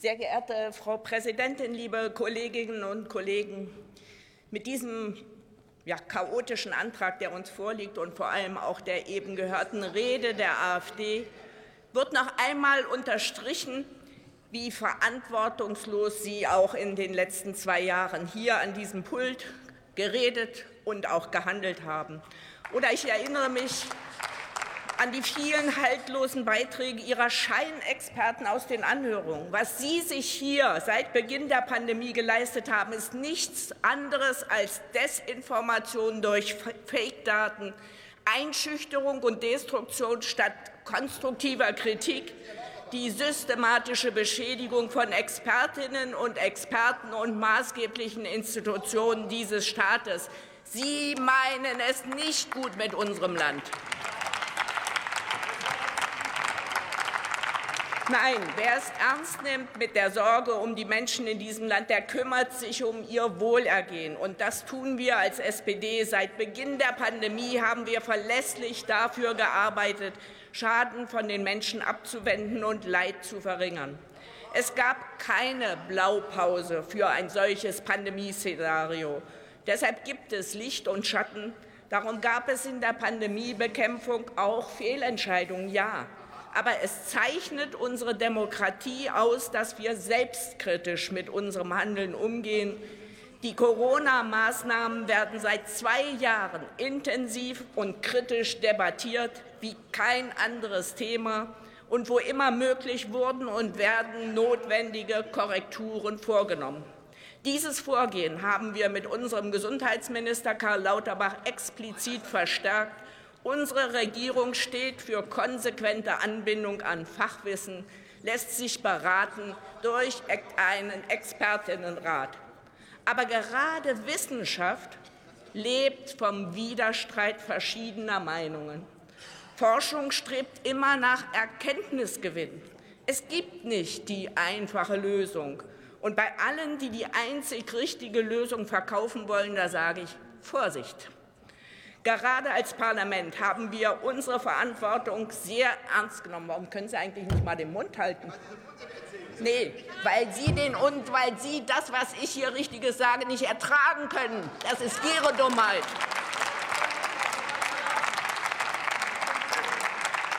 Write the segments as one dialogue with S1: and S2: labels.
S1: Sehr geehrte Frau Präsidentin, liebe Kolleginnen und Kollegen! Mit diesem ja, chaotischen Antrag, der uns vorliegt, und vor allem auch der eben gehörten Rede der AfD wird noch einmal unterstrichen, wie verantwortungslos Sie auch in den letzten zwei Jahren hier an diesem Pult geredet und auch gehandelt haben. Oder ich erinnere mich an die vielen haltlosen Beiträge Ihrer Scheinexperten aus den Anhörungen. Was Sie sich hier seit Beginn der Pandemie geleistet haben, ist nichts anderes als Desinformation durch Fake-Daten, Einschüchterung und Destruktion statt konstruktiver Kritik, die systematische Beschädigung von Expertinnen und Experten und maßgeblichen Institutionen dieses Staates. Sie meinen es nicht gut mit unserem Land. Nein, wer es ernst nimmt mit der Sorge um die Menschen in diesem Land, der kümmert sich um ihr Wohlergehen. Und das tun wir als SPD. Seit Beginn der Pandemie haben wir verlässlich dafür gearbeitet, Schaden von den Menschen abzuwenden und Leid zu verringern. Es gab keine Blaupause für ein solches Pandemieszenario. Deshalb gibt es Licht und Schatten. Darum gab es in der Pandemiebekämpfung auch Fehlentscheidungen, ja. Aber es zeichnet unsere Demokratie aus, dass wir selbstkritisch mit unserem Handeln umgehen. Die Corona-Maßnahmen werden seit zwei Jahren intensiv und kritisch debattiert wie kein anderes Thema. Und wo immer möglich wurden und werden notwendige Korrekturen vorgenommen. Dieses Vorgehen haben wir mit unserem Gesundheitsminister Karl Lauterbach explizit verstärkt Unsere Regierung steht für konsequente Anbindung an Fachwissen, lässt sich beraten durch einen Expertinnenrat. Aber gerade Wissenschaft lebt vom Widerstreit verschiedener Meinungen. Forschung strebt immer nach Erkenntnisgewinn. Es gibt nicht die einfache Lösung. Und bei allen, die die einzig richtige Lösung verkaufen wollen, da sage ich Vorsicht. Gerade als Parlament haben wir unsere Verantwortung sehr ernst genommen. Warum können Sie eigentlich nicht mal den Mund halten? Nee, weil Sie den und weil Sie das, was ich hier Richtiges sage, nicht ertragen können. Das ist Ihre Dummheit.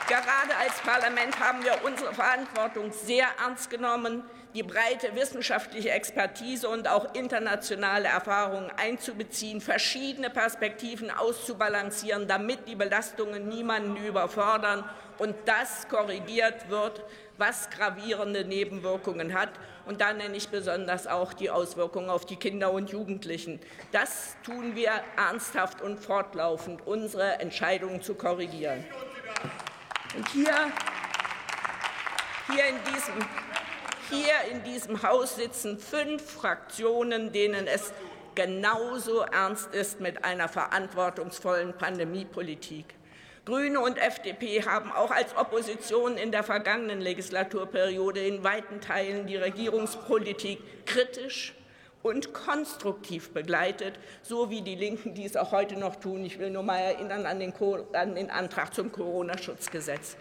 S1: Gerade als Parlament haben wir unsere Verantwortung sehr ernst genommen die breite wissenschaftliche Expertise und auch internationale Erfahrungen einzubeziehen, verschiedene Perspektiven auszubalancieren, damit die Belastungen niemanden überfordern und das korrigiert wird, was gravierende Nebenwirkungen hat. Und da nenne ich besonders auch die Auswirkungen auf die Kinder und Jugendlichen. Das tun wir ernsthaft und fortlaufend, unsere Entscheidungen zu korrigieren. Und hier, hier in diesem hier in diesem Haus sitzen fünf Fraktionen, denen es genauso ernst ist mit einer verantwortungsvollen Pandemiepolitik. Grüne und FDP haben auch als Opposition in der vergangenen Legislaturperiode in weiten Teilen die Regierungspolitik kritisch und konstruktiv begleitet, so wie die Linken dies auch heute noch tun. Ich will nur mal erinnern an den, an den Antrag zum Corona-Schutzgesetz.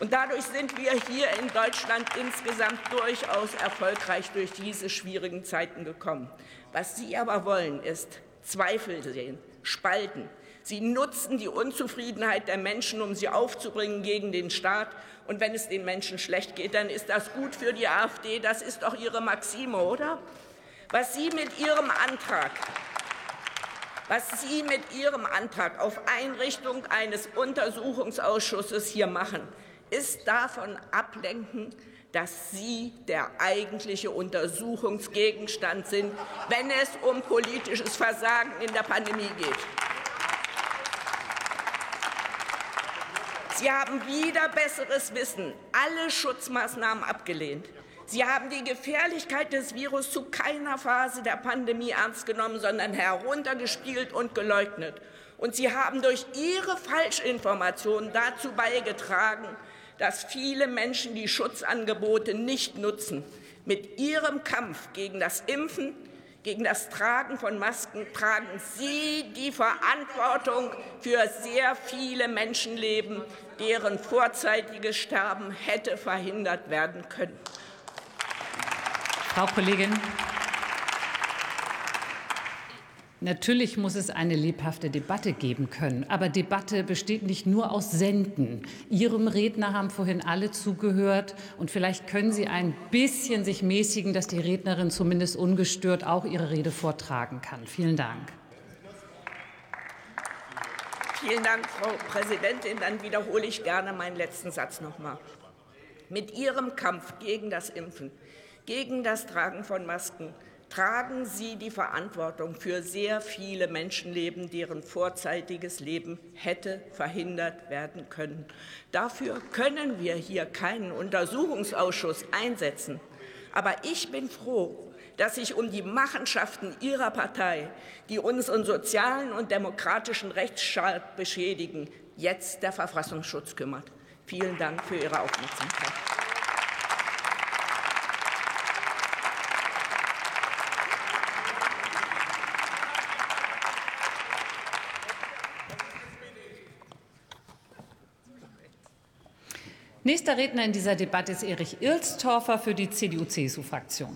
S1: Und dadurch sind wir hier in Deutschland insgesamt durchaus erfolgreich durch diese schwierigen Zeiten gekommen. Was Sie aber wollen, ist Zweifel sehen, spalten. Sie nutzen die Unzufriedenheit der Menschen, um sie aufzubringen gegen den Staat. Und wenn es den Menschen schlecht geht, dann ist das gut für die AfD. Das ist doch Ihre Maxime, oder? Was Sie mit Ihrem Antrag was Sie mit Ihrem Antrag auf Einrichtung eines Untersuchungsausschusses hier machen, ist davon ablenken, dass Sie der eigentliche Untersuchungsgegenstand sind, wenn es um politisches Versagen in der Pandemie geht. Sie haben wieder besseres Wissen alle Schutzmaßnahmen abgelehnt. Sie haben die Gefährlichkeit des Virus zu keiner Phase der Pandemie ernst genommen, sondern heruntergespielt und geleugnet. Und Sie haben durch Ihre Falschinformationen dazu beigetragen, dass viele Menschen die Schutzangebote nicht nutzen. Mit ihrem Kampf gegen das Impfen, gegen das Tragen von Masken tragen Sie die Verantwortung für sehr viele Menschenleben, deren vorzeitiges Sterben hätte verhindert werden können.
S2: Frau Kollegin. Natürlich muss es eine lebhafte Debatte geben können. Aber Debatte besteht nicht nur aus Senden. Ihrem Redner haben vorhin alle zugehört. Und vielleicht können Sie ein bisschen sich mäßigen, dass die Rednerin zumindest ungestört auch ihre Rede vortragen kann. Vielen Dank.
S1: Vielen Dank, Frau Präsidentin. Dann wiederhole ich gerne meinen letzten Satz noch mal. Mit Ihrem Kampf gegen das Impfen, gegen das Tragen von Masken, tragen Sie die Verantwortung für sehr viele Menschenleben, deren vorzeitiges Leben hätte verhindert werden können. Dafür können wir hier keinen Untersuchungsausschuss einsetzen. Aber ich bin froh, dass sich um die Machenschaften Ihrer Partei, die unseren sozialen und demokratischen Rechtsstaat beschädigen, jetzt der Verfassungsschutz kümmert. Vielen Dank für Ihre Aufmerksamkeit.
S2: Nächster Redner in dieser Debatte ist Erich Ilstorfer für die CDU-CSU-Fraktion.